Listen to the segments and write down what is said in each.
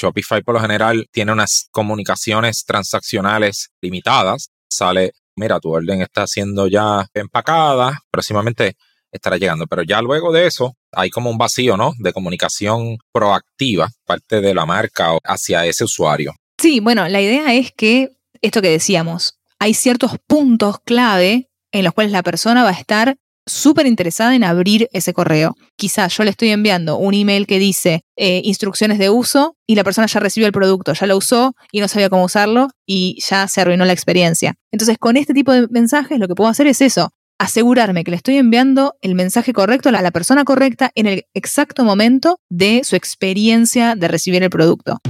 Shopify por lo general tiene unas comunicaciones transaccionales limitadas. Sale, mira, tu orden está siendo ya empacada, próximamente estará llegando. Pero ya luego de eso, hay como un vacío, ¿no? De comunicación proactiva, parte de la marca hacia ese usuario. Sí, bueno, la idea es que esto que decíamos, hay ciertos puntos clave en los cuales la persona va a estar súper interesada en abrir ese correo. Quizás yo le estoy enviando un email que dice eh, instrucciones de uso y la persona ya recibió el producto, ya lo usó y no sabía cómo usarlo y ya se arruinó la experiencia. Entonces, con este tipo de mensajes lo que puedo hacer es eso, asegurarme que le estoy enviando el mensaje correcto a la persona correcta en el exacto momento de su experiencia de recibir el producto.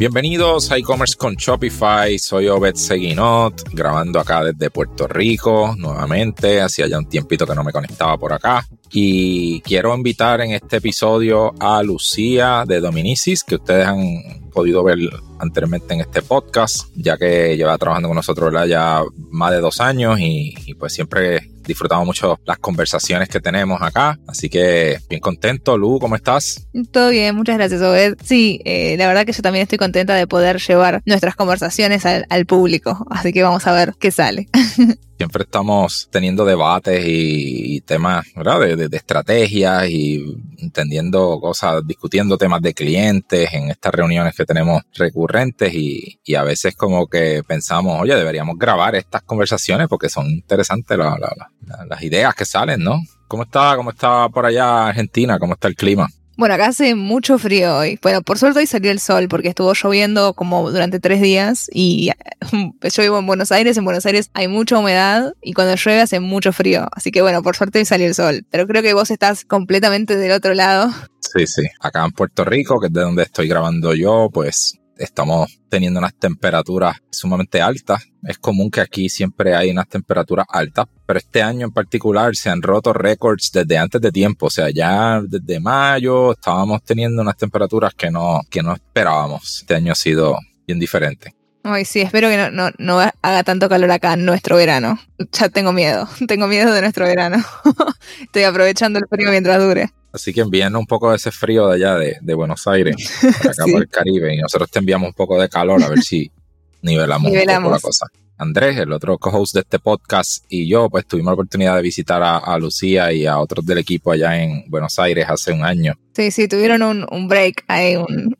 Bienvenidos a e-commerce con Shopify. Soy Obed Seguinot, grabando acá desde Puerto Rico nuevamente. Hacía ya un tiempito que no me conectaba por acá. Y quiero invitar en este episodio a Lucía de Dominicis, que ustedes han podido ver anteriormente en este podcast, ya que lleva trabajando con nosotros ya más de dos años y, y pues siempre disfrutamos mucho las conversaciones que tenemos acá. Así que bien contento. Lu, ¿cómo estás? Todo bien, muchas gracias, Obed. Sí, eh, la verdad que yo también estoy contenta de poder llevar nuestras conversaciones al, al público. Así que vamos a ver qué sale. siempre estamos teniendo debates y, temas, ¿verdad? De, estrategias y entendiendo cosas, discutiendo temas de clientes en estas reuniones que tenemos recurrentes y, a veces como que pensamos, oye, deberíamos grabar estas conversaciones porque son interesantes las ideas que salen, ¿no? ¿Cómo está, cómo está por allá Argentina? ¿Cómo está el clima? Bueno, acá hace mucho frío hoy. Bueno, por suerte hoy salió el sol porque estuvo lloviendo como durante tres días y yo vivo en Buenos Aires. En Buenos Aires hay mucha humedad y cuando llueve hace mucho frío. Así que bueno, por suerte hoy salió el sol. Pero creo que vos estás completamente del otro lado. Sí, sí. Acá en Puerto Rico, que es de donde estoy grabando yo, pues estamos teniendo unas temperaturas sumamente altas. Es común que aquí siempre hay unas temperaturas altas, pero este año en particular se han roto récords desde antes de tiempo. O sea, ya desde mayo estábamos teniendo unas temperaturas que no, que no esperábamos. Este año ha sido bien diferente. Ay, sí, espero que no, no, no, haga tanto calor acá en nuestro verano. Ya tengo miedo, tengo miedo de nuestro verano. Estoy aprovechando el frío mientras dure. Así que envíenos un poco de ese frío de allá de, Buenos Aires, acá por el Caribe, y nosotros te enviamos un poco de calor a ver si nivelamos, un poco la cosa. Andrés, el otro co-host de este podcast, y yo, pues tuvimos la oportunidad de visitar a, Lucía y a otros del equipo allá en Buenos Aires hace un año. Sí, sí, tuvieron un, break ahí, un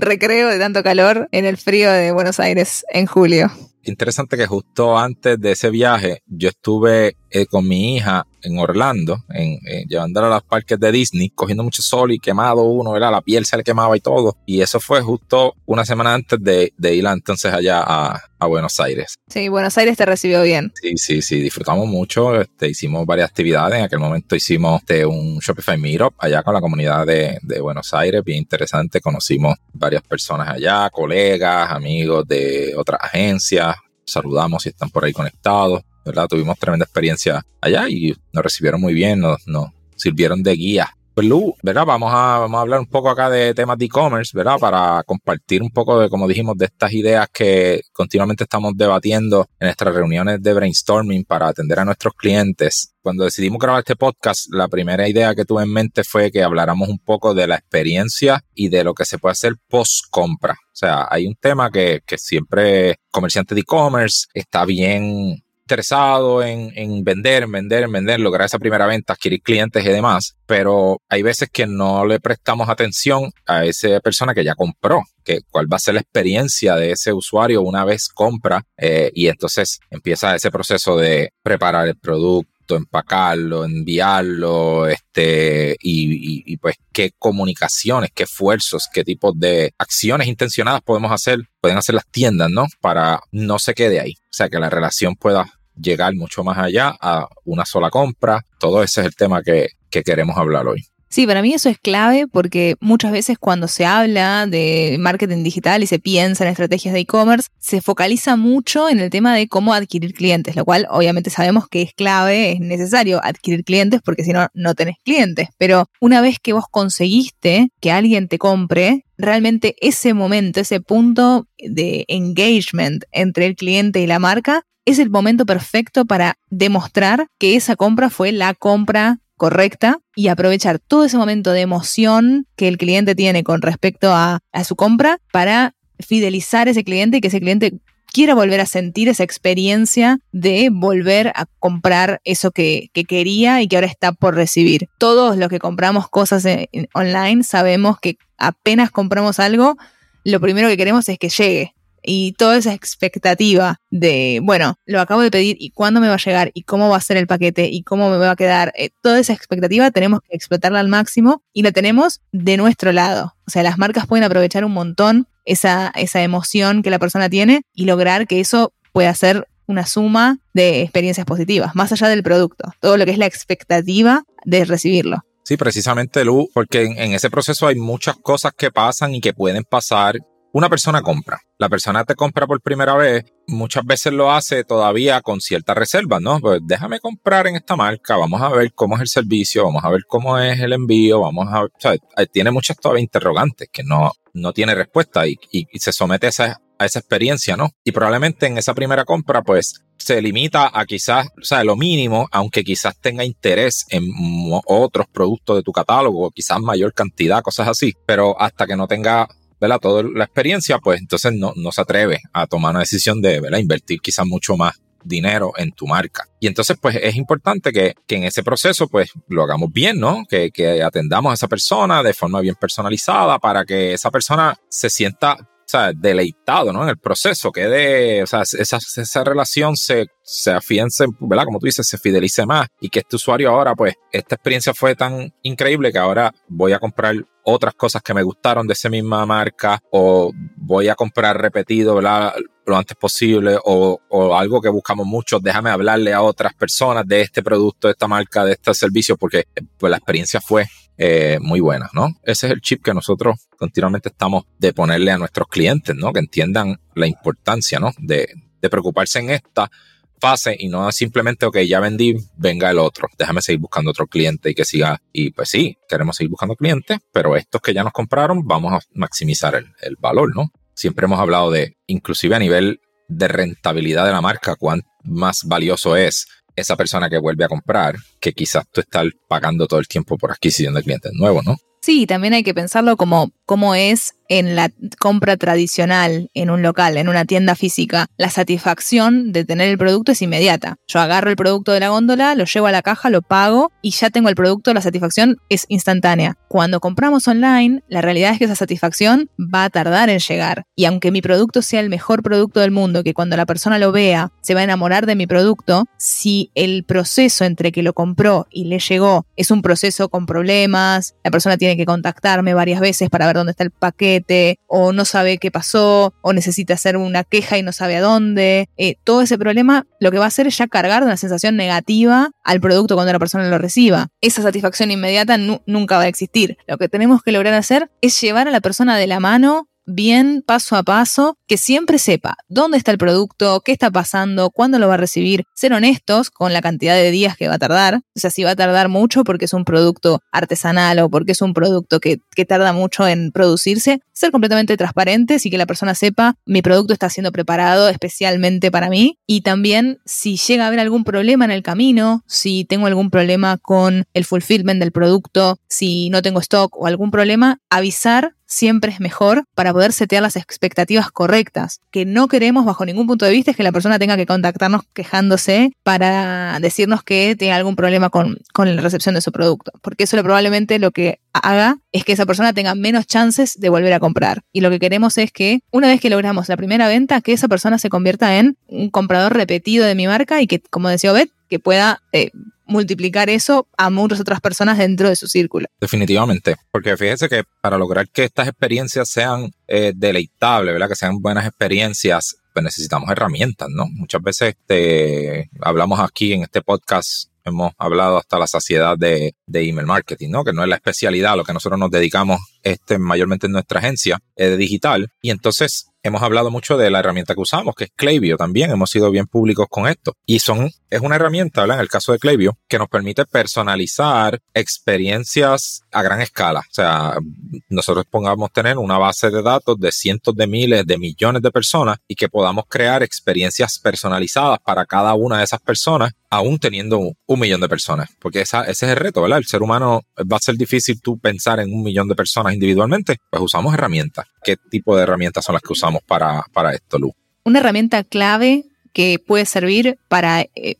recreo de tanto calor en el frío de Buenos Aires en julio interesante que justo antes de ese viaje yo estuve eh, con mi hija en Orlando, en, llevándola a los parques de Disney, cogiendo mucho sol y quemado uno, ¿verdad? La piel se le quemaba y todo. Y eso fue justo una semana antes de, de ir entonces allá a, a, Buenos Aires. Sí, Buenos Aires te recibió bien. Sí, sí, sí, disfrutamos mucho. Este, hicimos varias actividades. En aquel momento hicimos este, un Shopify Meetup allá con la comunidad de, de Buenos Aires, bien interesante. Conocimos varias personas allá, colegas, amigos de otras agencias saludamos si están por ahí conectados, ¿verdad? Tuvimos tremenda experiencia allá y nos recibieron muy bien, nos, nos sirvieron de guía pues Lu, ¿verdad? Vamos a, vamos a hablar un poco acá de temas de e-commerce, ¿verdad? Para compartir un poco de, como dijimos, de estas ideas que continuamente estamos debatiendo en nuestras reuniones de brainstorming para atender a nuestros clientes. Cuando decidimos grabar este podcast, la primera idea que tuve en mente fue que habláramos un poco de la experiencia y de lo que se puede hacer post compra. O sea, hay un tema que, que siempre comerciante de e-commerce está bien interesado en, en vender, vender, vender, lograr esa primera venta, adquirir clientes y demás, pero hay veces que no le prestamos atención a esa persona que ya compró, que cuál va a ser la experiencia de ese usuario una vez compra eh, y entonces empieza ese proceso de preparar el producto empacarlo, enviarlo, este, y, y, pues qué comunicaciones, qué esfuerzos, qué tipos de acciones intencionadas podemos hacer, pueden hacer las tiendas, ¿no? Para no se quede ahí. O sea, que la relación pueda llegar mucho más allá a una sola compra. Todo ese es el tema que, queremos hablar hoy. Sí, para mí eso es clave porque muchas veces cuando se habla de marketing digital y se piensa en estrategias de e-commerce, se focaliza mucho en el tema de cómo adquirir clientes, lo cual obviamente sabemos que es clave, es necesario adquirir clientes porque si no, no tenés clientes. Pero una vez que vos conseguiste que alguien te compre, realmente ese momento, ese punto de engagement entre el cliente y la marca, es el momento perfecto para demostrar que esa compra fue la compra correcta y aprovechar todo ese momento de emoción que el cliente tiene con respecto a, su compra para fidelizar a ese cliente y que ese cliente quiera volver a sentir esa experiencia de volver a comprar eso que, quería y que ahora está por recibir. Todos los que compramos cosas online sabemos que apenas compramos algo, lo primero que queremos es que llegue y toda esa expectativa de, bueno, lo acabo de pedir y cuándo me va a llegar y cómo va a ser el paquete y cómo me va a quedar, eh, toda esa expectativa tenemos que explotarla al máximo y la tenemos de nuestro lado. O sea, las marcas pueden aprovechar un montón esa, esa emoción que la persona tiene y lograr que eso pueda ser una suma de experiencias positivas, más allá del producto, todo lo que es la expectativa de recibirlo. Sí, precisamente, Lu, porque en, ese proceso hay muchas cosas que pasan y que pueden pasar una persona compra. La persona te compra por primera vez, muchas veces lo hace todavía con ciertas reservas, ¿no? Pues déjame comprar en esta marca, vamos a ver cómo es el servicio, vamos a ver cómo es el envío, vamos a, o sea, tiene muchas todavía interrogantes que no, no tiene respuesta y, se somete a esa, a esa experiencia, ¿no? Y probablemente en esa primera compra, pues se limita a quizás, o sea, lo mínimo, aunque quizás tenga interés en otros productos de tu catálogo, quizás mayor cantidad, cosas así, pero hasta que no tenga ¿verdad? Toda la experiencia, pues entonces no, no se atreve a tomar una decisión de invertir quizás mucho más dinero en tu marca. Y entonces, pues es importante que, que en ese proceso, pues lo hagamos bien, ¿no? Que, que, atendamos a esa persona de forma bien personalizada para que esa persona se sienta o sea, deleitado, ¿no? En el proceso, que de, o sea, esa, esa relación se, se afiance, ¿verdad? Como tú dices, se fidelice más y que este usuario ahora, pues, esta experiencia fue tan increíble que ahora voy a comprar otras cosas que me gustaron de esa misma marca o voy a comprar repetido, ¿verdad? Lo antes posible o, o algo que buscamos mucho, déjame hablarle a otras personas de este producto, de esta marca, de este servicio, porque pues la experiencia fue eh, muy buenas, ¿no? Ese es el chip que nosotros continuamente estamos de ponerle a nuestros clientes, ¿no? Que entiendan la importancia, ¿no? De, de preocuparse en esta fase y no simplemente, ok, ya vendí, venga el otro, déjame seguir buscando otro cliente y que siga. Y pues sí, queremos seguir buscando clientes, pero estos que ya nos compraron, vamos a maximizar el, el valor, ¿no? Siempre hemos hablado de, inclusive a nivel de rentabilidad de la marca, cuán más valioso es esa persona que vuelve a comprar que quizás tú estás pagando todo el tiempo por adquisición de clientes nuevos, ¿no? Sí, también hay que pensarlo como es en la compra tradicional en un local, en una tienda física, la satisfacción de tener el producto es inmediata. Yo agarro el producto de la góndola, lo llevo a la caja, lo pago y ya tengo el producto, la satisfacción es instantánea. Cuando compramos online, la realidad es que esa satisfacción va a tardar en llegar. Y aunque mi producto sea el mejor producto del mundo, que cuando la persona lo vea se va a enamorar de mi producto, si el proceso entre que lo compró y le llegó es un proceso con problemas, la persona tiene que contactarme varias veces para ver dónde está el paquete, o no sabe qué pasó o necesita hacer una queja y no sabe a dónde. Eh, todo ese problema lo que va a hacer es ya cargar una sensación negativa al producto cuando la persona lo reciba. Esa satisfacción inmediata nunca va a existir. Lo que tenemos que lograr hacer es llevar a la persona de la mano bien paso a paso, que siempre sepa dónde está el producto, qué está pasando, cuándo lo va a recibir, ser honestos con la cantidad de días que va a tardar, o sea, si va a tardar mucho porque es un producto artesanal o porque es un producto que, que tarda mucho en producirse, ser completamente transparentes y que la persona sepa mi producto está siendo preparado especialmente para mí y también si llega a haber algún problema en el camino, si tengo algún problema con el fulfillment del producto, si no tengo stock o algún problema, avisar siempre es mejor para poder setear las expectativas correctas. Que no queremos bajo ningún punto de vista es que la persona tenga que contactarnos quejándose para decirnos que tiene algún problema con, con la recepción de su producto. Porque eso probablemente lo que haga es que esa persona tenga menos chances de volver a comprar. Y lo que queremos es que una vez que logramos la primera venta, que esa persona se convierta en un comprador repetido de mi marca y que, como decía Obed, que pueda eh, multiplicar eso a muchas otras personas dentro de su círculo. Definitivamente, porque fíjese que para lograr que estas experiencias sean eh, deleitables, ¿verdad? que sean buenas experiencias, pues necesitamos herramientas, ¿no? Muchas veces te, hablamos aquí en este podcast hemos hablado hasta la saciedad de, de email marketing, ¿no? Que no es la especialidad a lo que nosotros nos dedicamos este, mayormente en nuestra agencia de digital. Y entonces hemos hablado mucho de la herramienta que usamos, que es Klaviyo también. Hemos sido bien públicos con esto. Y son, es una herramienta, ¿verdad? En el caso de Klaviyo, que nos permite personalizar experiencias a gran escala. O sea, nosotros pongamos tener una base de datos de cientos de miles, de millones de personas y que podamos crear experiencias personalizadas para cada una de esas personas aún teniendo un, millón de personas, porque esa, ese es el reto, ¿verdad? El ser humano va a ser difícil tú pensar en un millón de personas individualmente, pues usamos herramientas. ¿Qué tipo de herramientas son las que usamos para, esto, Lu? Una herramienta clave que puede servir para eh,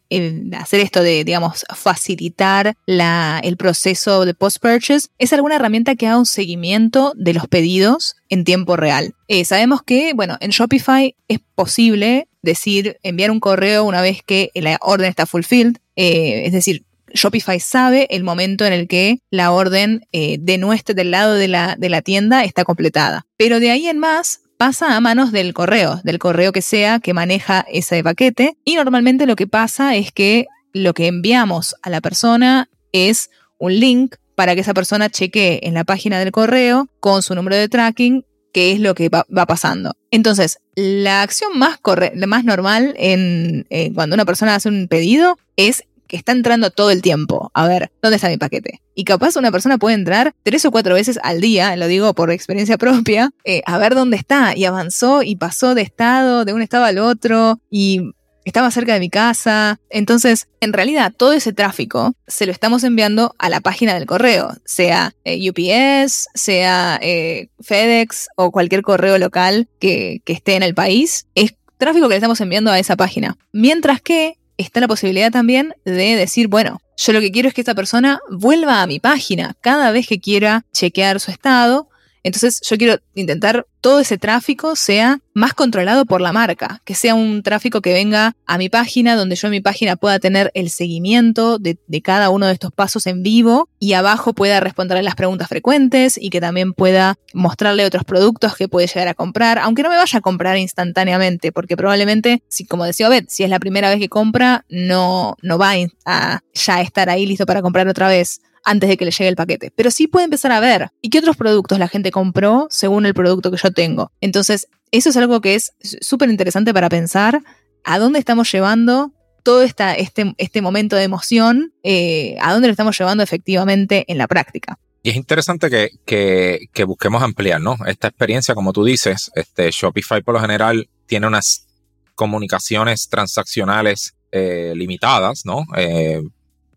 hacer esto de, digamos, facilitar la, el proceso de post-purchase es alguna herramienta que haga un seguimiento de los pedidos en tiempo real. Eh, sabemos que, bueno, en Shopify es posible decir, enviar un correo una vez que la orden está fulfilled, eh, es decir, Shopify sabe el momento en el que la orden de nuestro, del lado de la, de la tienda está completada. Pero de ahí en más, pasa a manos del correo, del correo que sea que maneja ese paquete. Y normalmente lo que pasa es que lo que enviamos a la persona es un link para que esa persona chequee en la página del correo con su número de tracking qué es lo que va, pasando. Entonces, la acción más, más normal en, eh, cuando una persona hace un pedido es que está entrando todo el tiempo. A ver, ¿dónde está mi paquete? Y capaz una persona puede entrar tres o cuatro veces al día, lo digo por experiencia propia, eh, a ver dónde está. Y avanzó y pasó de estado, de un estado al otro, y estaba cerca de mi casa. Entonces, en realidad, todo ese tráfico se lo estamos enviando a la página del correo, sea eh, UPS, sea eh, FedEx o cualquier correo local que, que esté en el país. Es tráfico que le estamos enviando a esa página. Mientras que está la posibilidad también de decir, bueno, yo lo que quiero es que esta persona vuelva a mi página cada vez que quiera chequear su estado. Entonces yo quiero intentar todo ese tráfico sea más controlado por la marca, que sea un tráfico que venga a mi página, donde yo en mi página pueda tener el seguimiento de, cada uno de estos pasos en vivo y abajo pueda responder a las preguntas frecuentes y que también pueda mostrarle otros productos que puede llegar a comprar, aunque no me vaya a comprar instantáneamente, porque probablemente, si, como decía Obed, si es la primera vez que compra, no, no va a ya estar ahí listo para comprar otra vez antes de que le llegue el paquete. Pero sí puede empezar a ver y qué otros productos la gente compró según el producto que yo tengo. Entonces, eso es algo que es súper interesante para pensar a dónde estamos llevando todo esta, este, este momento de emoción, eh, a dónde lo estamos llevando efectivamente en la práctica. Y es interesante que, que, busquemos ampliar, ¿no? Esta experiencia, como tú dices, este Shopify por lo general tiene unas comunicaciones transaccionales eh, limitadas, ¿no? Eh,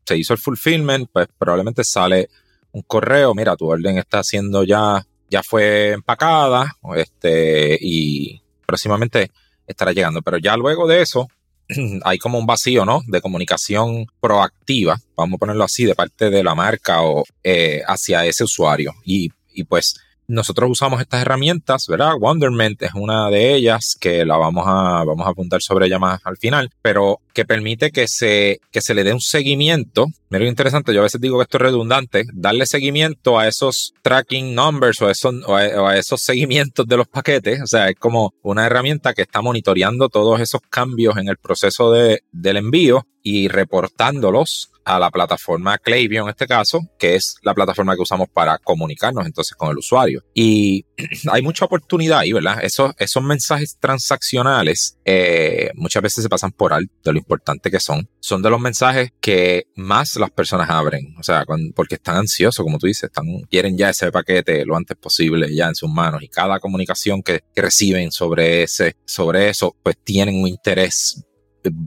se hizo el fulfillment, pues probablemente sale un correo, mira, tu orden está siendo ya, ya fue empacada, este, y próximamente estará llegando. Pero ya luego de eso, hay como un vacío, ¿no? De comunicación proactiva, vamos a ponerlo así, de parte de la marca o eh, hacia ese usuario. Y, y pues nosotros usamos estas herramientas, ¿verdad? Wonderment es una de ellas que la vamos a, vamos a apuntar sobre ella más al final, pero que permite que se, que se le dé un seguimiento. Mira lo interesante, yo a veces digo que esto es redundante, darle seguimiento a esos tracking numbers o a esos, o a esos seguimientos de los paquetes. O sea, es como una herramienta que está monitoreando todos esos cambios en el proceso de, del envío y reportándolos a la plataforma Klaviyo en este caso, que es la plataforma que usamos para comunicarnos entonces con el usuario. Y hay mucha oportunidad ahí, ¿verdad? Esos, esos mensajes transaccionales eh, muchas veces se pasan por alto de lo importante que son. Son de los mensajes que más las personas abren, o sea, porque están ansiosos, como tú dices, están, quieren ya ese paquete lo antes posible ya en sus manos y cada comunicación que, que reciben sobre ese, sobre eso, pues tienen un interés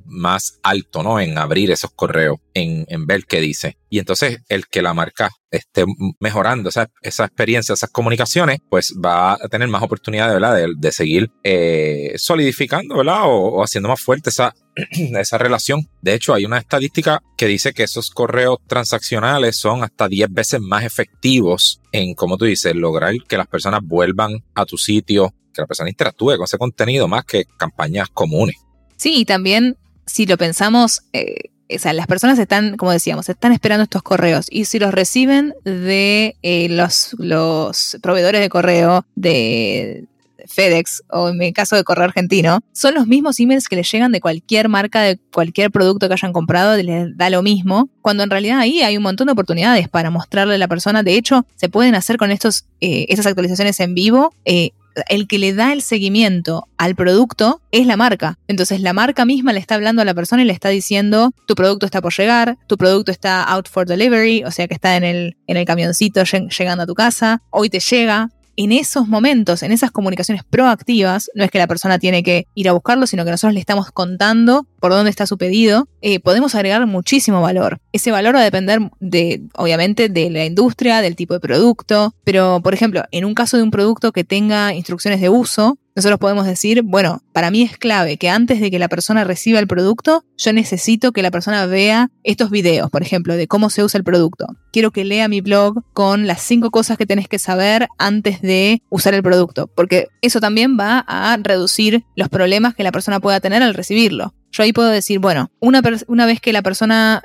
más alto, ¿no? En abrir esos correos, en, en, ver qué dice. Y entonces el que la marca esté mejorando esa, experiencia, esas comunicaciones, pues va a tener más oportunidades, ¿verdad? De, de seguir eh, solidificando, ¿verdad? O, haciendo más fuerte esa, esa relación. De hecho, hay una estadística que dice que esos correos transaccionales son hasta 10 veces más efectivos en, como tú dices, lograr que las personas vuelvan a tu sitio, que la persona interactúe con ese contenido más que campañas comunes. Sí, y también si lo pensamos, eh, o sea, las personas están, como decíamos, están esperando estos correos y si los reciben de eh, los, proveedores de correo, de FedEx o en mi caso de correo argentino, son los mismos emails que les llegan de cualquier marca, de cualquier producto que hayan comprado, les da lo mismo, cuando en realidad ahí hay un montón de oportunidades para mostrarle a la persona. De hecho, se pueden hacer con estos, eh, estas actualizaciones en vivo. Eh, el que le da el seguimiento al producto es la marca. Entonces la marca misma le está hablando a la persona y le está diciendo, tu producto está por llegar, tu producto está out for delivery, o sea que está en el, en el camioncito llegando a tu casa, hoy te llega, en esos momentos, en esas comunicaciones proactivas, no es que la persona tiene que ir a buscarlo, sino que nosotros le estamos contando por dónde está su pedido, eh, podemos agregar muchísimo valor. Ese valor va a depender de, obviamente, de la industria, del tipo de producto, pero, por ejemplo, en un caso de un producto que tenga instrucciones de uso, nosotros podemos decir, bueno, para mí es clave que antes de que la persona reciba el producto, yo necesito que la persona vea estos videos, por ejemplo, de cómo se usa el producto. Quiero que lea mi blog con las cinco cosas que tenés que saber antes de usar el producto, porque eso también va a reducir los problemas que la persona pueda tener al recibirlo. Yo ahí puedo decir, bueno, una, una vez que la persona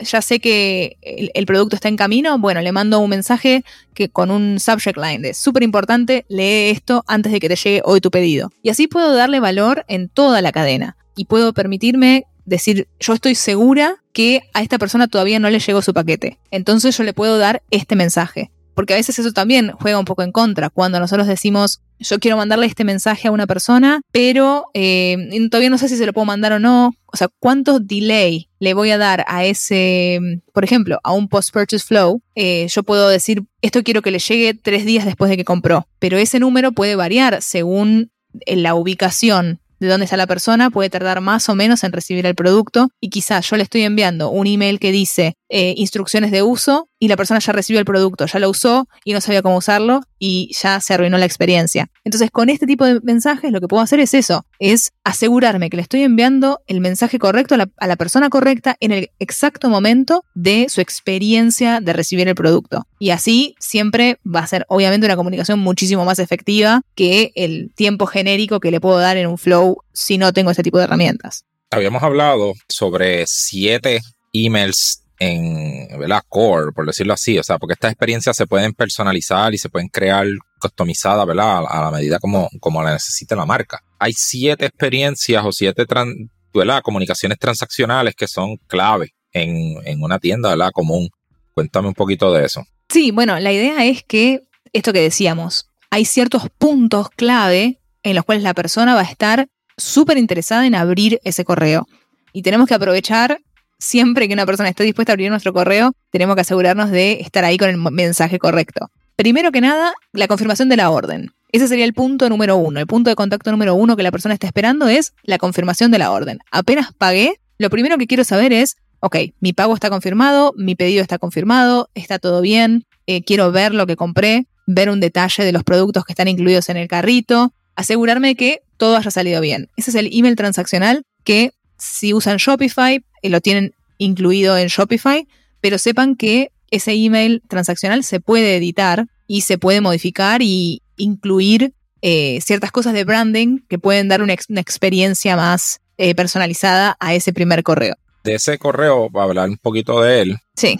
ya sé que el, producto está en camino, bueno, le mando un mensaje que con un subject line de súper importante, lee esto antes de que te llegue hoy tu pedido. Y así puedo darle valor en toda la cadena y puedo permitirme decir, yo estoy segura que a esta persona todavía no le llegó su paquete. Entonces yo le puedo dar este mensaje porque a veces eso también juega un poco en contra. Cuando nosotros decimos, yo quiero mandarle este mensaje a una persona, pero eh, todavía no sé si se lo puedo mandar o no. O sea, ¿cuánto delay le voy a dar a ese, por ejemplo, a un post-purchase flow? Eh, yo puedo decir, esto quiero que le llegue tres días después de que compró, pero ese número puede variar según la ubicación de dónde está la persona, puede tardar más o menos en recibir el producto y quizás yo le estoy enviando un email que dice eh, instrucciones de uso y la persona ya recibió el producto, ya lo usó y no sabía cómo usarlo y ya se arruinó la experiencia. Entonces, con este tipo de mensajes lo que puedo hacer es eso, es asegurarme que le estoy enviando el mensaje correcto a la, a la persona correcta en el exacto momento de su experiencia de recibir el producto. Y así siempre va a ser obviamente una comunicación muchísimo más efectiva que el tiempo genérico que le puedo dar en un flow si no tengo este tipo de herramientas. Habíamos hablado sobre siete emails en ¿verdad? core, por decirlo así, o sea, porque estas experiencias se pueden personalizar y se pueden crear customizadas, ¿verdad? A la medida como, como la necesite la marca. Hay siete experiencias o siete ¿verdad? comunicaciones transaccionales que son clave en, en una tienda, ¿verdad? Común. Cuéntame un poquito de eso. Sí, bueno, la idea es que esto que decíamos, hay ciertos puntos clave en los cuales la persona va a estar súper interesada en abrir ese correo. Y tenemos que aprovechar siempre que una persona esté dispuesta a abrir nuestro correo, tenemos que asegurarnos de estar ahí con el mensaje correcto. Primero que nada, la confirmación de la orden. Ese sería el punto número uno. El punto de contacto número uno que la persona está esperando es la confirmación de la orden. Apenas pagué, lo primero que quiero saber es, ok, mi pago está confirmado, mi pedido está confirmado, está todo bien, eh, quiero ver lo que compré, ver un detalle de los productos que están incluidos en el carrito, asegurarme que todo haya salido bien. Ese es el email transaccional que si usan Shopify, lo tienen incluido en Shopify, pero sepan que ese email transaccional se puede editar y se puede modificar y incluir eh, ciertas cosas de branding que pueden dar una, experiencia más eh, personalizada a ese primer correo. De ese correo, para hablar un poquito de él. Sí.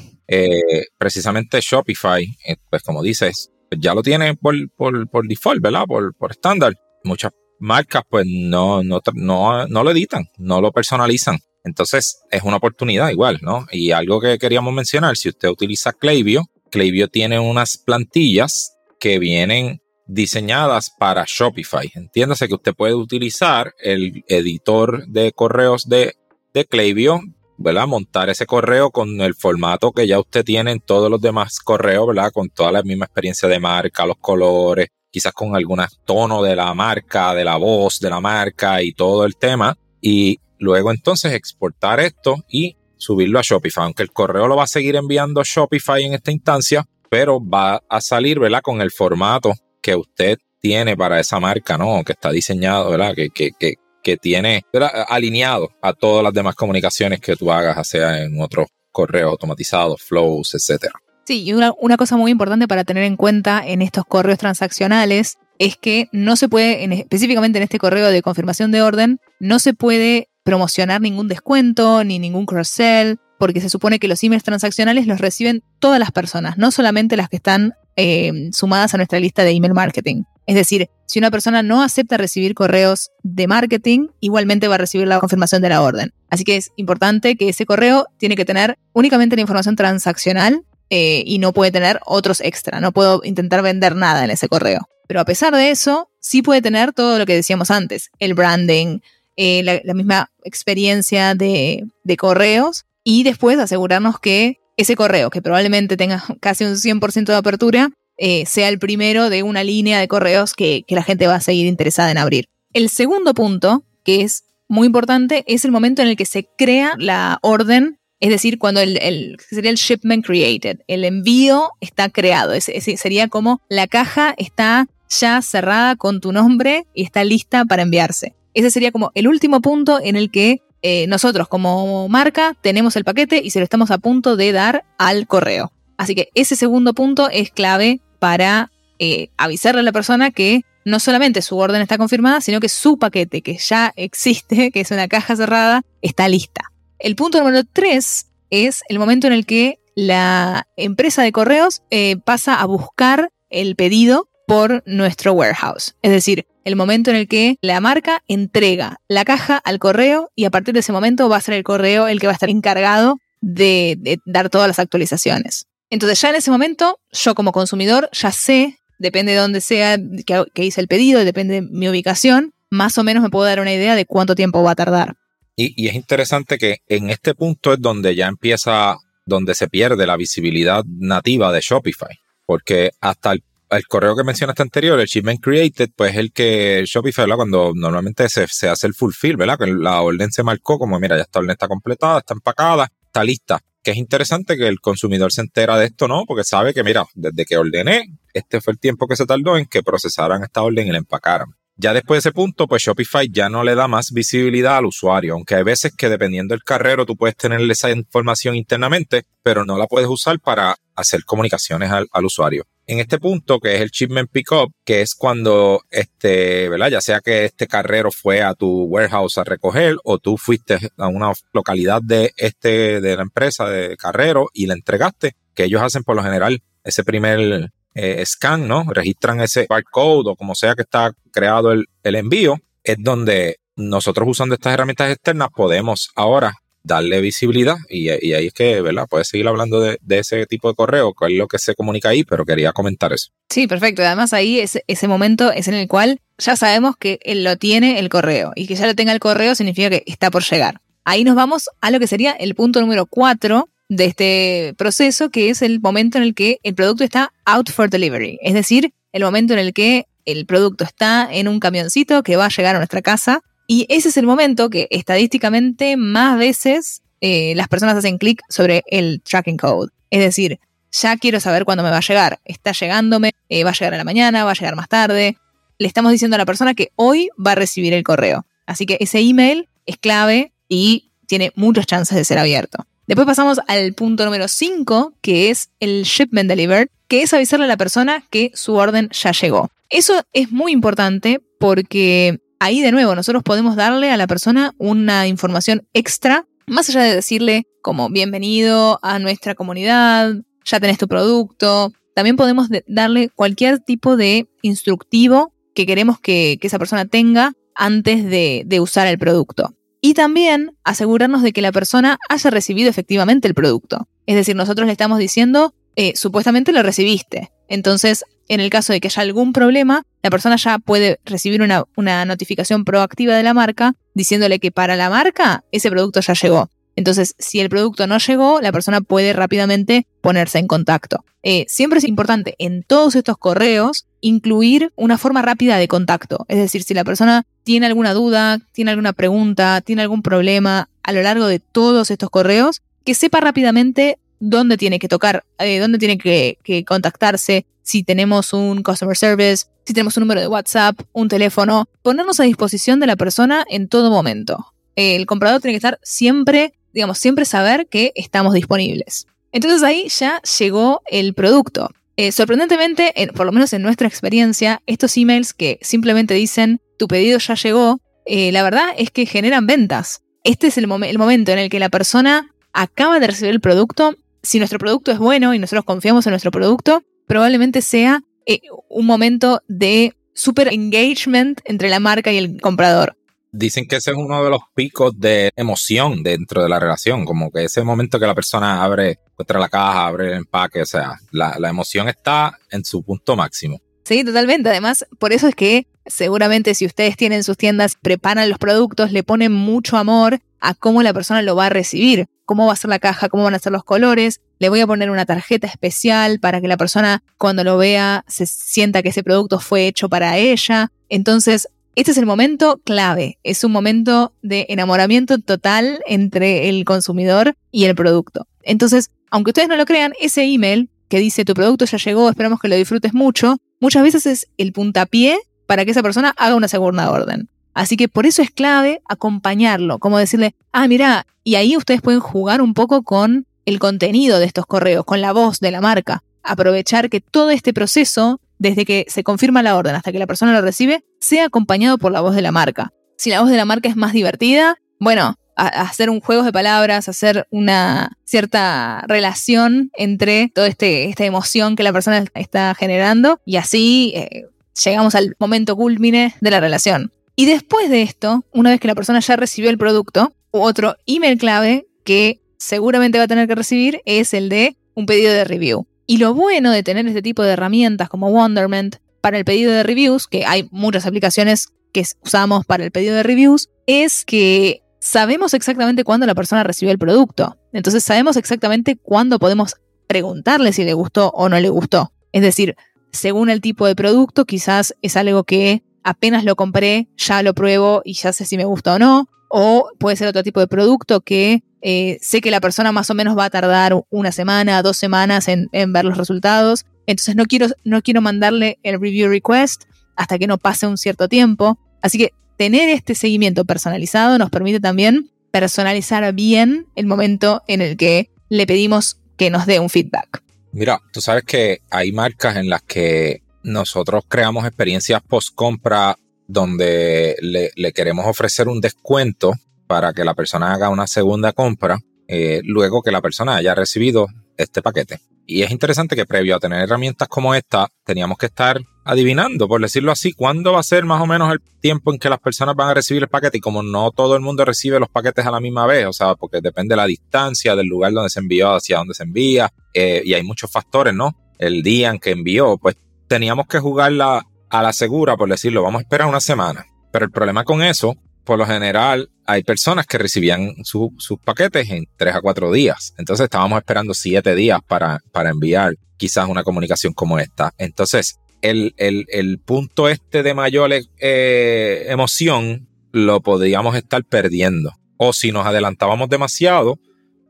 precisamente Shopify, pues como dices, ya lo tiene por, por, default, ¿verdad? Por, por estándar. Muchas marcas pues no, no, no, no lo editan, no lo personalizan. Entonces es una oportunidad igual, ¿no? Y algo que queríamos mencionar, si usted utiliza Klaviyo, Klaviyo tiene unas plantillas que vienen diseñadas para Shopify. Entiéndase que usted puede utilizar el editor de correos de, de Klaviyo, ¿verdad? Montar ese correo con el formato que ya usted tiene en todos los demás correos, ¿verdad? Con toda la misma experiencia de marca, los colores, quizás con algún tono de la marca, de la voz de la marca y todo el tema. Y luego entonces exportar esto y subirlo a Shopify. Aunque el correo lo va a seguir enviando a Shopify en esta instancia, pero va a salir, ¿verdad? Con el formato que usted tiene para esa marca, ¿no? Que está diseñado, ¿verdad? Que, que, que, que tiene alineado a todas las demás comunicaciones que tú hagas, sea en otros correos automatizados, flows, etcétera. Sí, y una, cosa muy importante para tener en cuenta en estos correos transaccionales es que no se puede, específicamente en este correo de confirmación de orden, no se puede promocionar ningún descuento ni ningún cross-sell, porque se supone que los emails transaccionales los reciben todas las personas, no solamente las que están eh, sumadas a nuestra lista de email marketing. Es decir, si una persona no acepta recibir correos de marketing, igualmente va a recibir la confirmación de la orden. Así que es importante que ese correo tiene que tener únicamente la información transaccional eh, y no puede tener otros extra. No puedo intentar vender nada en ese correo. Pero a pesar de eso, sí puede tener todo lo que decíamos antes, el branding, eh, la, misma experiencia de, correos y después asegurarnos que ese correo, que probablemente tenga casi un 100% de apertura, eh, sea el primero de una línea de correos que, la gente va a seguir interesada en abrir. El segundo punto, que es muy importante, es el momento en el que se crea la orden, es decir, cuando el, sería el shipment created, el envío está creado, sería como la caja está ya cerrada con tu nombre y está lista para enviarse. Ese sería como el último punto en el que eh, nosotros como marca tenemos el paquete y se lo estamos a punto de dar al correo. Así que ese segundo punto es clave para eh, avisarle a la persona que no solamente su orden está confirmada, sino que su paquete, que ya existe, que es una caja cerrada, está lista. El punto número tres es el momento en el que la empresa de correos eh, pasa a buscar el pedido por nuestro warehouse. Es decir, el momento en el que la marca entrega la caja al correo y a partir de ese momento va a ser el correo el que va a estar encargado de, dar todas las actualizaciones. Entonces ya en ese momento, yo como consumidor ya sé, depende de dónde sea que, hice el pedido, depende de mi ubicación, más o menos me puedo dar una idea de cuánto tiempo va a tardar. Y, es interesante que en este punto es donde ya empieza, donde se pierde la visibilidad nativa de Shopify. Porque hasta el el correo que mencionaste anterior, el shipment created, pues es el que Shopify, ¿verdad? Cuando normalmente se, se, hace el fulfill, ¿verdad? Que la orden se marcó como, mira, ya esta orden está completada, está empacada, está lista. Que es interesante que el consumidor se entera de esto, ¿no? Porque sabe que, mira, desde que ordené, este fue el tiempo que se tardó en que procesaran esta orden y la empacaran. Ya después de ese punto, pues Shopify ya no le da más visibilidad al usuario, aunque hay veces que dependiendo del carrero tú puedes tener esa información internamente, pero no la puedes usar para hacer comunicaciones al, usuario. En este punto, que es el shipment pickup, que es cuando, este, ¿verdad? Ya sea que este carrero fue a tu warehouse a recoger o tú fuiste a una localidad de este, de la empresa de carrero y le entregaste, que ellos hacen por lo general ese primer eh, scan, ¿no? Registran ese barcode o como sea que está creado el, envío, es donde nosotros usando estas herramientas externas podemos ahora darle visibilidad y, ahí es que, ¿verdad? Puedes seguir hablando de, ese tipo de correo, cuál es lo que se comunica ahí, pero quería comentar eso. Sí, perfecto. Además ahí es, ese momento es en el cual ya sabemos que él lo tiene el correo y que ya lo tenga el correo significa que está por llegar. Ahí nos vamos a lo que sería el punto número 4, de este proceso, que es el momento en el que el producto está out for delivery, es decir, el momento en el que el producto está en un camioncito que va a llegar a nuestra casa y ese es el momento que estadísticamente más veces eh, las personas hacen clic sobre el tracking code, es decir, ya quiero saber cuándo me va a llegar, está llegándome, eh, va a llegar a la mañana, va a llegar más tarde, le estamos diciendo a la persona que hoy va a recibir el correo, así que ese email es clave y tiene muchas chances de ser abierto. Después pasamos al punto número 5, que es el shipment delivered, que es avisarle a la persona que su orden ya llegó. Eso es muy importante porque ahí de nuevo nosotros podemos darle a la persona una información extra, más allá de decirle como bienvenido a nuestra comunidad, ya tenés tu producto, también podemos darle cualquier tipo de instructivo que queremos que, esa persona tenga antes de usar el producto y también asegurarnos de que la persona haya recibido efectivamente el producto. Es decir, nosotros le estamos diciendo, eh, supuestamente lo recibiste. Entonces, en el caso de que haya algún problema, la persona ya puede recibir una, notificación proactiva de la marca diciéndole que para la marca ese producto ya llegó. Entonces, si el producto no llegó, la persona puede rápidamente ponerse en contacto. Eh, siempre es importante en todos estos correos incluir una forma rápida de contacto. Es decir, si la persona tiene alguna duda, tiene alguna pregunta, tiene algún problema a lo largo de todos estos correos, que sepa rápidamente dónde tiene que tocar, eh, dónde tiene que, contactarse, si tenemos un customer service, si tenemos un número de WhatsApp, un teléfono, ponernos a disposición de la persona en todo momento. el comprador tiene que estar siempre digamos, siempre saber que estamos disponibles. Entonces ahí ya llegó el producto. Eh, sorprendentemente, por lo menos en nuestra experiencia, estos emails que simplemente dicen tu pedido ya llegó, eh, la verdad es que generan ventas. Este es el, momento en el que la persona acaba de recibir el producto. Si nuestro producto es bueno y nosotros confiamos en nuestro producto, probablemente sea eh, un momento de super engagement entre la marca y el comprador. Dicen que ese es uno de los picos de emoción dentro de la relación, como que ese momento que la persona abre, contra la caja, abre el empaque, o sea, la, la emoción está en su punto máximo. Sí, totalmente. Además, por eso es que seguramente si ustedes tienen sus tiendas, preparan los productos, le ponen mucho amor a cómo la persona lo va a recibir, cómo va a ser la caja, cómo van a ser los colores. Le voy a poner una tarjeta especial para que la persona cuando lo vea se sienta que ese producto fue hecho para ella. Entonces, este es el momento clave, es un momento de enamoramiento total entre el consumidor y el producto. Entonces, aunque ustedes no lo crean, ese email que dice tu producto ya llegó, esperamos que lo disfrutes mucho, muchas veces es el puntapié para que esa persona haga una segunda orden. Así que por eso es clave acompañarlo, como decirle, ah, mira, y ahí ustedes pueden jugar un poco con el contenido de estos correos, con la voz de la marca. Aprovechar que todo este proceso, desde que se confirma la orden hasta que la persona lo recibe, sea acompañado por la voz de la marca. Si la voz de la marca es más divertida, bueno, hacer un juego de palabras, hacer una cierta relación entre toda este, esta emoción que la persona está generando y así eh, llegamos al momento culmine de la relación. Y después de esto, una vez que la persona ya recibió el producto, otro email clave que seguramente va a tener que recibir es el de un pedido de review. Y lo bueno de tener este tipo de herramientas como Wonderment para el pedido de reviews, que hay muchas aplicaciones que usamos para el pedido de reviews, es que sabemos exactamente cuándo la persona recibió el producto. Entonces sabemos exactamente cuándo podemos preguntarle si le gustó o no le gustó. Es decir, según el tipo de producto, quizás es algo que apenas lo compré, ya lo pruebo y ya sé si me gusta o no. O puede ser otro tipo de producto que eh, sé que la persona más o menos va a tardar una semana, dos semanas en, ver los resultados. Entonces no quiero, no quiero mandarle el review request hasta que no pase un cierto tiempo. Así que tener este seguimiento personalizado nos permite también personalizar bien el momento en el que le pedimos que nos dé un feedback. Mira, tú sabes que hay marcas en las que nosotros creamos experiencias post compra donde le, queremos ofrecer un descuento para que la persona haga una segunda compra eh, luego que la persona haya recibido este paquete. Y es interesante que previo a tener herramientas como esta, teníamos que estar adivinando, por decirlo así, cuándo va a ser más o menos el tiempo en que las personas van a recibir el paquete. Y como no todo el mundo recibe los paquetes a la misma vez, o sea, porque depende de la distancia del lugar donde se envió hacia donde se envía, eh, y hay muchos factores, ¿no? El día en que envió, pues teníamos que jugarla a la segura, por decirlo, vamos a esperar una semana. Pero el problema con eso, por lo general, hay personas que recibían sus paquetes en tres a cuatro días. Entonces estábamos esperando siete días para, para enviar quizás una comunicación como esta. Entonces, el, el, punto este de mayor eh, emoción lo podríamos estar perdiendo. O si nos adelantábamos demasiado,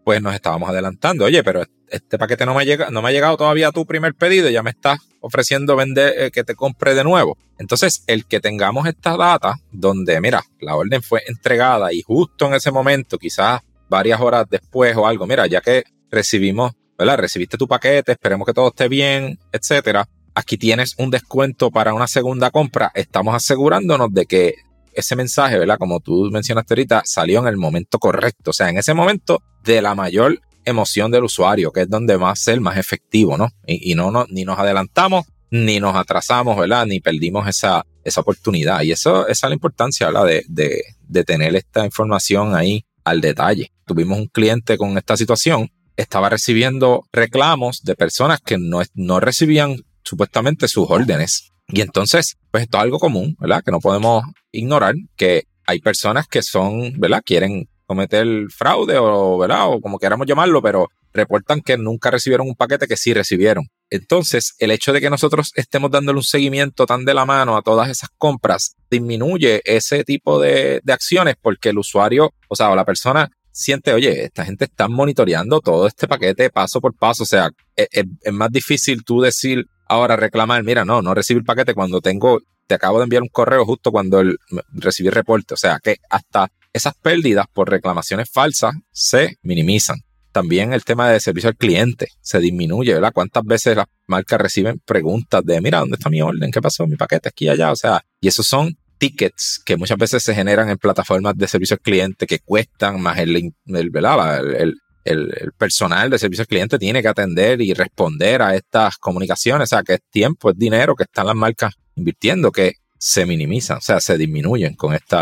pues nos estábamos adelantando. Oye, pero este paquete no me, llega, no me ha llegado todavía a tu primer pedido ya me estás ofreciendo vender eh, que te compre de nuevo. Entonces, el que tengamos esta data donde, mira, la orden fue entregada y justo en ese momento, quizás varias horas después o algo, mira, ya que recibimos, ¿verdad? Recibiste tu paquete, esperemos que todo esté bien, etcétera. Aquí tienes un descuento para una segunda compra. Estamos asegurándonos de que ese mensaje, ¿verdad? Como tú mencionaste ahorita, salió en el momento correcto. O sea, en ese momento de la mayor emoción del usuario, que es donde va a ser más efectivo, ¿no? Y, no, no, ni nos adelantamos, ni nos atrasamos, ¿verdad? Ni perdimos esa, esa oportunidad. Y eso, esa es la importancia, ¿verdad? De, de, de tener esta información ahí al detalle. Tuvimos un cliente con esta situación, estaba recibiendo reclamos de personas que no, no recibían supuestamente sus órdenes. Y entonces, pues esto es algo común, ¿verdad? Que no podemos ignorar que hay personas que son, ¿verdad? Quieren cometer fraude o, ¿verdad? O como queramos llamarlo, pero reportan que nunca recibieron un paquete que sí recibieron. Entonces, el hecho de que nosotros estemos dándole un seguimiento tan de la mano a todas esas compras disminuye ese tipo de, acciones porque el usuario, o sea, o la persona siente, oye, esta gente está monitoreando todo este paquete paso por paso. O sea, es, es, más difícil tú decir ahora reclamar, mira, no, no recibí el paquete cuando tengo, te acabo de enviar un correo justo cuando el, recibí reporte. O sea, que hasta esas pérdidas por reclamaciones falsas se minimizan. También el tema de servicio al cliente se disminuye, ¿verdad? ¿Cuántas veces las marcas reciben preguntas de, mira, ¿dónde está mi orden? ¿Qué pasó? Mi paquete aquí y allá. O sea, y esos son tickets que muchas veces se generan en plataformas de servicio al cliente que cuestan más el, el, el, el, personal de servicio al cliente tiene que atender y responder a estas comunicaciones. O sea, que es tiempo, es dinero que están las marcas invirtiendo que se minimizan, o sea, se disminuyen con este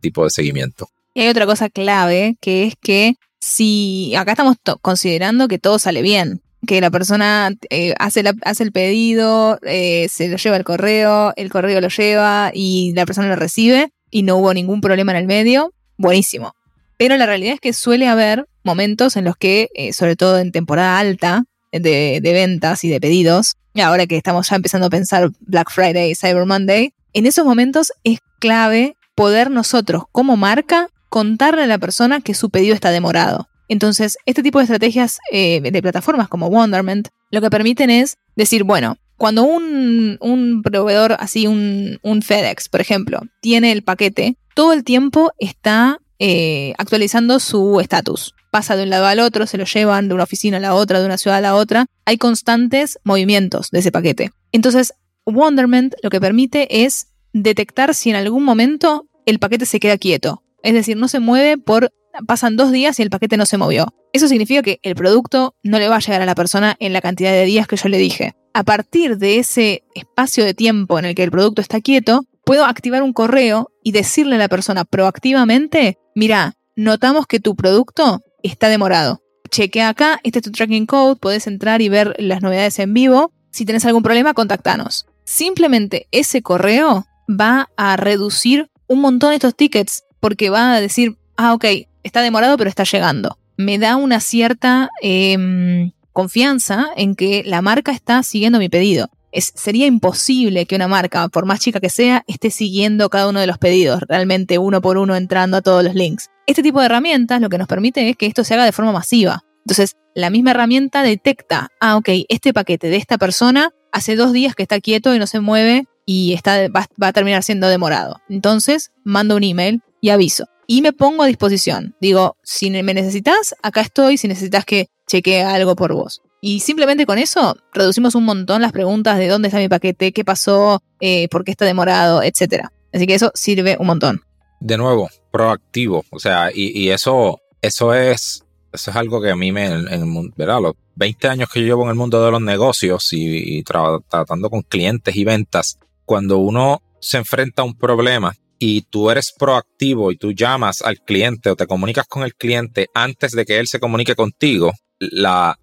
tipo de seguimiento. Y hay otra cosa clave, que es que si acá estamos considerando que todo sale bien, que la persona eh, hace, el pedido, eh, se lo lleva el correo, el correo lo lleva y la persona lo recibe y no hubo ningún problema en el medio, buenísimo. Pero la realidad es que suele haber momentos en los que, eh, sobre todo en temporada alta de, ventas y de pedidos, ahora que estamos ya empezando a pensar Black Friday Cyber Monday, en esos momentos es clave poder nosotros como marca contarle a la persona que su pedido está demorado. Entonces, este tipo de estrategias eh, de plataformas como Wonderment lo que permiten es decir, bueno, cuando un, proveedor, así un, FedEx, por ejemplo, tiene el paquete, todo el tiempo está eh, actualizando su estatus. Pasa de un lado al otro, se lo llevan de una oficina a la otra, de una ciudad a la otra. Hay constantes movimientos de ese paquete. Entonces, Wonderment lo que permite es detectar si en algún momento el paquete se queda quieto. Es decir, no se mueve por pasan dos días y el paquete no se movió. Eso significa que el producto no le va a llegar a la persona en la cantidad de días que yo le dije. A partir de ese espacio de tiempo en el que el producto está quieto, puedo activar un correo y decirle a la persona proactivamente, mira, notamos que tu producto está demorado. Chequea acá, este es tu tracking code, puedes entrar y ver las novedades en vivo. Si tienes algún problema, contactanos. Simplemente ese correo va a reducir un montón estos tickets porque va a decir, ah, ok, está demorado pero está llegando. Me da una cierta em, confianza en que la marca está siguiendo mi pedido. Es, sería imposible que una marca, por más chica que sea, esté siguiendo cada uno de los pedidos, realmente uno por uno entrando a todos los links. Este tipo de herramientas lo que nos permite es que esto se haga de forma masiva. Entonces, la misma herramienta detecta, ah, ok, este paquete de esta persona hace dos días que está quieto y no se mueve y está, va, va a terminar siendo demorado. Entonces, mando un email y aviso y me pongo a disposición. Digo, si me necesitas, acá estoy, si necesitas que chequee algo por vos. Y simplemente con eso reducimos un montón las preguntas de dónde está mi paquete, qué pasó, eh, por qué está demorado, etc. Así que eso sirve un montón. De nuevo, proactivo. O sea, y, eso, eso es, eso es algo que a mí me, en, ¿verdad? Los 20 años que yo llevo en el mundo de los negocios y, tratando con clientes y ventas, cuando uno se enfrenta a un problema y tú eres proactivo y tú llamas al cliente o te comunicas con el cliente antes de que él se comunique contigo, la,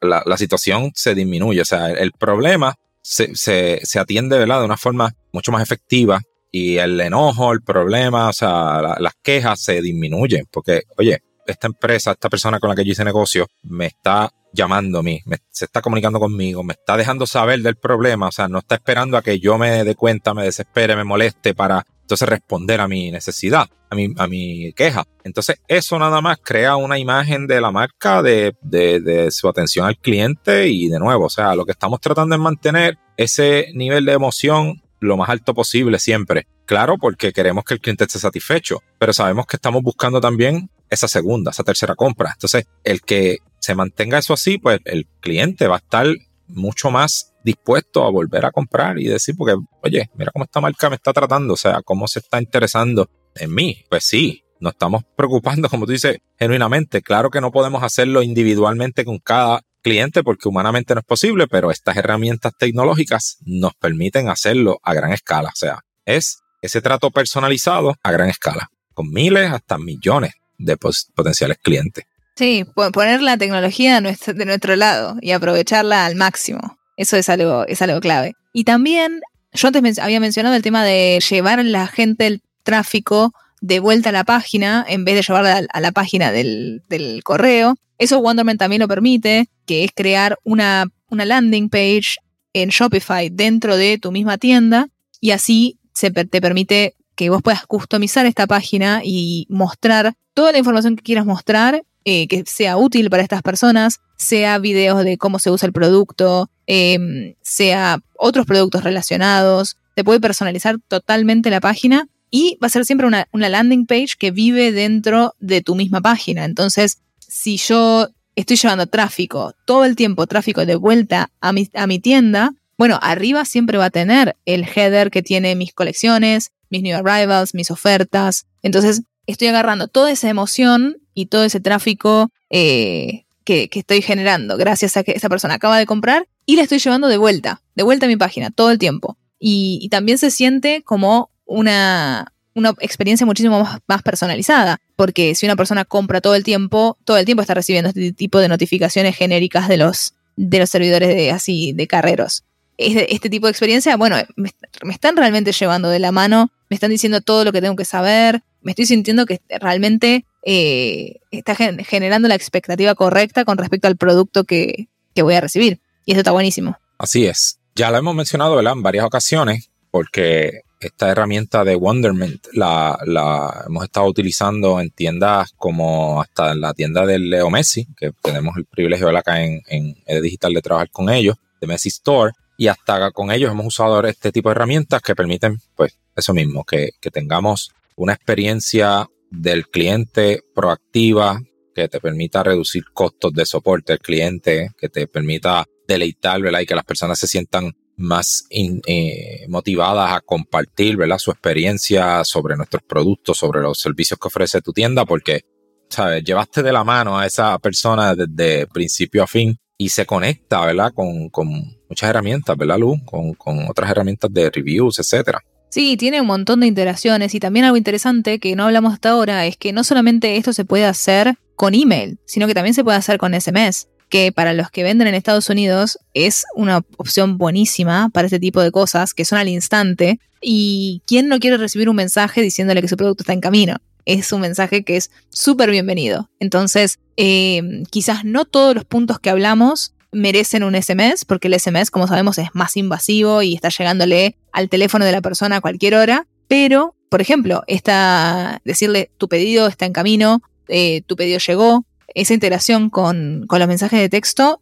la, situación se disminuye. O sea, el, problema se, se, se, atiende ¿verdad? de una forma mucho más efectiva y el enojo, el problema, o sea, las quejas se disminuyen porque, oye, esta empresa, esta persona con la que yo hice negocio, me está llamando a mí, se está comunicando conmigo, me está dejando saber del problema, o sea, no está esperando a que yo me dé cuenta, me desespere, me moleste para entonces responder a mi necesidad, a mi, a mi queja. Entonces eso nada más crea una imagen de la marca, de, de, de su atención al cliente y de nuevo, o sea, lo que estamos tratando es mantener ese nivel de emoción lo más alto posible siempre. Claro, porque queremos que el cliente esté satisfecho, pero sabemos que estamos buscando también esa segunda, esa tercera compra. Entonces, el que se mantenga eso así, pues el cliente va a estar mucho más dispuesto a volver a comprar y decir, porque, oye, mira cómo esta marca me está tratando, o sea, cómo se está interesando en mí. Pues sí, nos estamos preocupando, como tú dices, genuinamente. Claro que no podemos hacerlo individualmente con cada cliente porque humanamente no es posible, pero estas herramientas tecnológicas nos permiten hacerlo a gran escala. O sea, es ese trato personalizado a gran escala, con miles hasta millones de potenciales clientes. Sí, poner la tecnología de nuestro, lado y aprovecharla al máximo. Eso es algo, es algo clave. Y también, yo antes había mencionado el tema de llevar a la gente el tráfico de vuelta a la página en vez de llevarla a la página del, correo. Eso Wonderman también lo permite, que es crear una, una landing page en Shopify dentro de tu misma tienda y así se, te permite que vos puedas customizar esta página y mostrar toda la información que quieras mostrar eh, que sea útil para estas personas, sea videos de cómo se usa el producto, Em, sea otros productos relacionados. Te puede personalizar totalmente la página y va a ser siempre una, landing page que vive dentro de tu misma página. Entonces, si yo estoy llevando tráfico, todo el tiempo tráfico de vuelta a mi, a mi tienda, bueno, arriba siempre va a tener el header que tiene mis colecciones, mis new arrivals, mis ofertas. Entonces, estoy agarrando toda esa emoción y todo ese tráfico eh, que, estoy generando gracias a que esa persona acaba de comprar y la estoy llevando de vuelta, de vuelta a mi página todo el tiempo. y, también se siente como una, una experiencia muchísimo más, más, personalizada, porque si una persona compra todo el tiempo, todo el tiempo está recibiendo este tipo de notificaciones genéricas de los, de los servidores de, así, de carreros. Este, este tipo de experiencia, bueno, me, están realmente llevando de la mano, me están diciendo todo lo que tengo que saber, me estoy sintiendo que realmente eh, está generando la expectativa correcta con respecto al producto que, que voy a recibir. Y eso está buenísimo. Así es. Ya lo hemos mencionado en varias ocasiones, porque esta herramienta de Wonderment la, la, hemos estado utilizando en tiendas como hasta en la tienda de Leo Messi, que tenemos el privilegio de acá en, en Digital de trabajar con ellos, de Messi Store, y hasta con ellos hemos usado este tipo de herramientas que permiten, pues, eso mismo, que, que tengamos una experiencia del cliente proactiva que te permita reducir costos de soporte al cliente, que te permita deleitar, ¿verdad? Y que las personas se sientan más eh, motivadas a compartir, ¿verdad? Su experiencia sobre nuestros productos, sobre los servicios que ofrece tu tienda, porque, ¿sabes? Llevaste de la mano a esa persona desde principio a fin y se conecta, ¿verdad? Con, con muchas herramientas, ¿verdad, Lu? Con, con otras herramientas de reviews, etcétera. Sí, tiene un montón de interacciones y también algo interesante que no hablamos hasta ahora es que no solamente esto se puede hacer con email, sino que también se puede hacer con SMS, que para los que venden en Estados Unidos es una opción buenísima para este tipo de cosas que son al instante. ¿Y quién no quiere recibir un mensaje diciéndole que su producto está en camino? Es un mensaje que es súper bienvenido. Entonces, eh, quizás no todos los puntos que hablamos merecen un SMS, porque el SMS, como sabemos, es más invasivo y está llegándole al teléfono de la persona a cualquier hora. Pero, por ejemplo, esta, decirle tu pedido está en camino, eh, tu pedido llegó, esa integración con, los mensajes de texto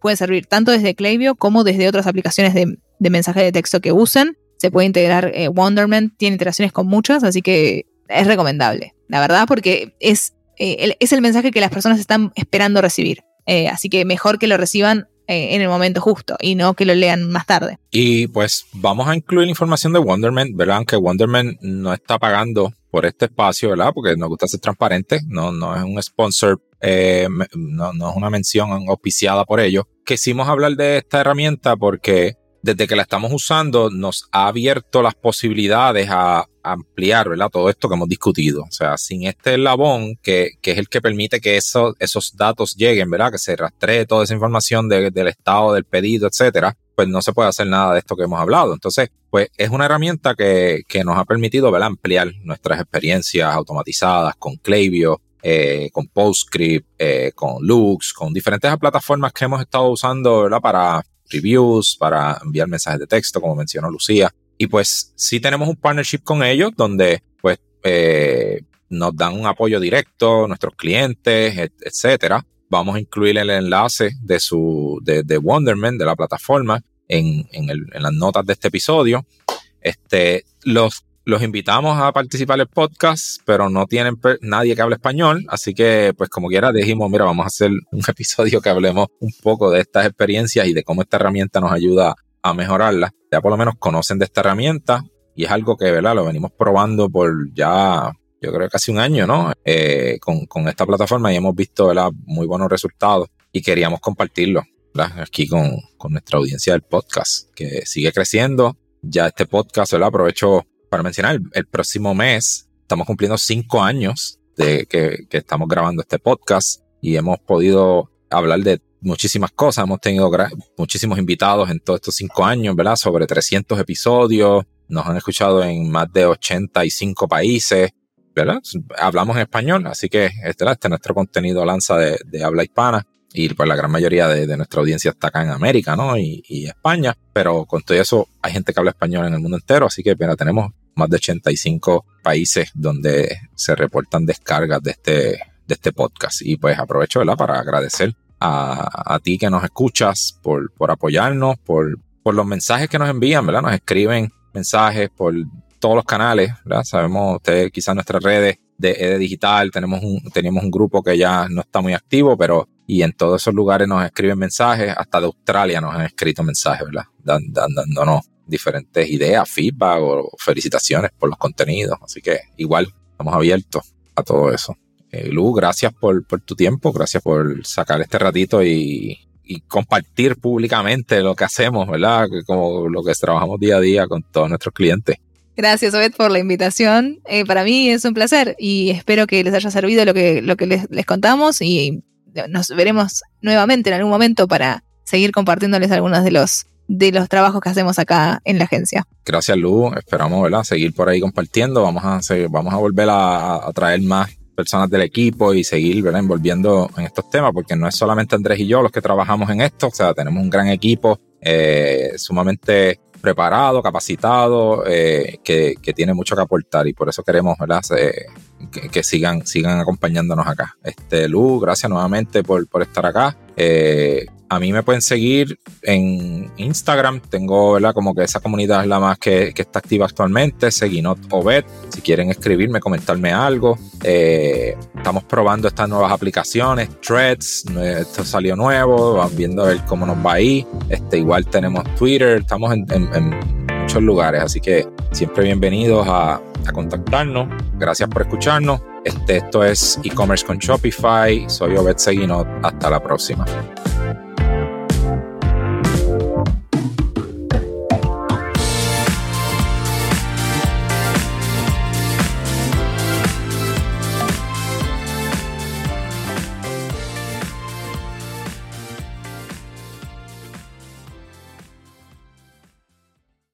puede servir tanto desde Klaviyo como desde otras aplicaciones de, mensaje de texto que usen. Se puede integrar eh, Wonderman, tiene integraciones con muchas, así que es recomendable, la verdad, porque es, eh, es el mensaje que las personas están esperando recibir. Eh, así que mejor que lo reciban eh, en el momento justo y no que lo lean más tarde. Y pues vamos a incluir información de Wonderman, ¿verdad? Aunque Wonderman no está pagando por este espacio, ¿verdad? Porque nos gusta ser transparente, no, no es un sponsor, eh, no, no es una mención auspiciada por ello. Quisimos hablar de esta herramienta porque desde que la estamos usando nos ha abierto las posibilidades a ampliar, ¿verdad? Todo esto que hemos discutido. O sea, sin este eslabón que, que es el que permite que esos, esos datos lleguen, ¿verdad? Que se rastree toda esa información del estado del pedido, etcétera, pues no se puede hacer nada de esto que hemos hablado. Entonces, pues es una herramienta que, que nos ha permitido, ¿verdad? Ampliar nuestras experiencias automatizadas con Klaviyo, eh, con PostScript, eh, con Lux, con diferentes plataformas que hemos estado usando, ¿verdad? Para reviews, para enviar mensajes de texto, como mencionó Lucía. Y pues sí tenemos un partnership con ellos donde pues eh, nos dan un apoyo directo, nuestros clientes, etcétera. Vamos a incluir el enlace de su de, de Wonderman, de la plataforma, en, en, el, en las notas de este episodio. Este, los los invitamos a participar en el podcast, pero no tienen nadie que hable español, así que pues como quiera dijimos, mira, vamos a hacer un episodio que hablemos un poco de estas experiencias y de cómo esta herramienta nos ayuda a mejorarla. Ya por lo menos conocen de esta herramienta y es algo que, ¿verdad? Lo venimos probando por ya, yo creo casi un año, ¿no? Eh, con, con, esta plataforma y hemos visto, ¿verdad? Muy buenos resultados y queríamos compartirlo, ¿verdad? Aquí con, con nuestra audiencia del podcast, que sigue creciendo. Ya este podcast, ¿verdad? Aprovecho para mencionar, el, próximo mes estamos cumpliendo cinco años de que, estamos grabando este podcast y hemos podido hablar de muchísimas cosas. Hemos tenido muchísimos invitados en todos estos cinco años, ¿verdad? Sobre 300 episodios. Nos han escuchado en más de 85 países, ¿verdad? Hablamos en español, así que este, este es nuestro contenido lanza de, habla hispana. Y pues la gran mayoría de, nuestra audiencia está acá en América, ¿no? Y, y, España. Pero con todo eso hay gente que habla español en el mundo entero. Así que, mira, tenemos más de 85 países donde se reportan descargas de este, de este podcast. Y pues aprovecho ¿verdad? para agradecer a, a ti que nos escuchas por, por apoyarnos, por, por los mensajes que nos envían, ¿verdad? Nos escriben mensajes por todos los canales, ¿verdad? Sabemos ustedes quizás nuestras redes de EDE Digital, tenemos un, tenemos un grupo que ya no está muy activo, pero y en todos esos lugares nos escriben mensajes, hasta de Australia nos han escrito mensajes, ¿verdad? dándonos diferentes ideas, feedback o felicitaciones por los contenidos. Así que igual estamos abiertos a todo eso. Eh, Lu, gracias por, tu tiempo, gracias por sacar este ratito y, y compartir públicamente lo que hacemos, ¿verdad? Como lo que trabajamos día a día con todos nuestros clientes. Gracias, Obed, por la invitación. Eh, para mí es un placer y espero que les haya servido lo que, lo que les, les, contamos y nos veremos nuevamente en algún momento para seguir compartiéndoles algunos de los, de los trabajos que hacemos acá en la agencia. Gracias, Lu. Esperamos ¿verdad? seguir por ahí compartiendo. Vamos a, seguir, vamos a volver a, a traer más personas del equipo y seguir ¿verdad? envolviendo en estos temas, porque no es solamente Andrés y yo los que trabajamos en esto, o sea, tenemos un gran equipo eh, sumamente preparado, capacitado, eh, que, tiene mucho que aportar y por eso queremos que, sigan, sigan acompañándonos acá. Este, Lu, gracias nuevamente por, por estar acá. Eh, a mí me pueden seguir en Instagram. Tengo, ¿verdad? Como que esa comunidad es la más que, está activa actualmente. Seguinot Obed. Si quieren escribirme, comentarme algo. Eh, estamos probando estas nuevas aplicaciones. Threads. Esto salió nuevo. Van viendo a ver cómo nos va ahí. Este, igual tenemos Twitter. Estamos en, muchos lugares. Así que siempre bienvenidos a, contactarnos. Gracias por escucharnos. Este, esto es e-commerce con Shopify. Soy Obed Seguinot. Hasta la próxima.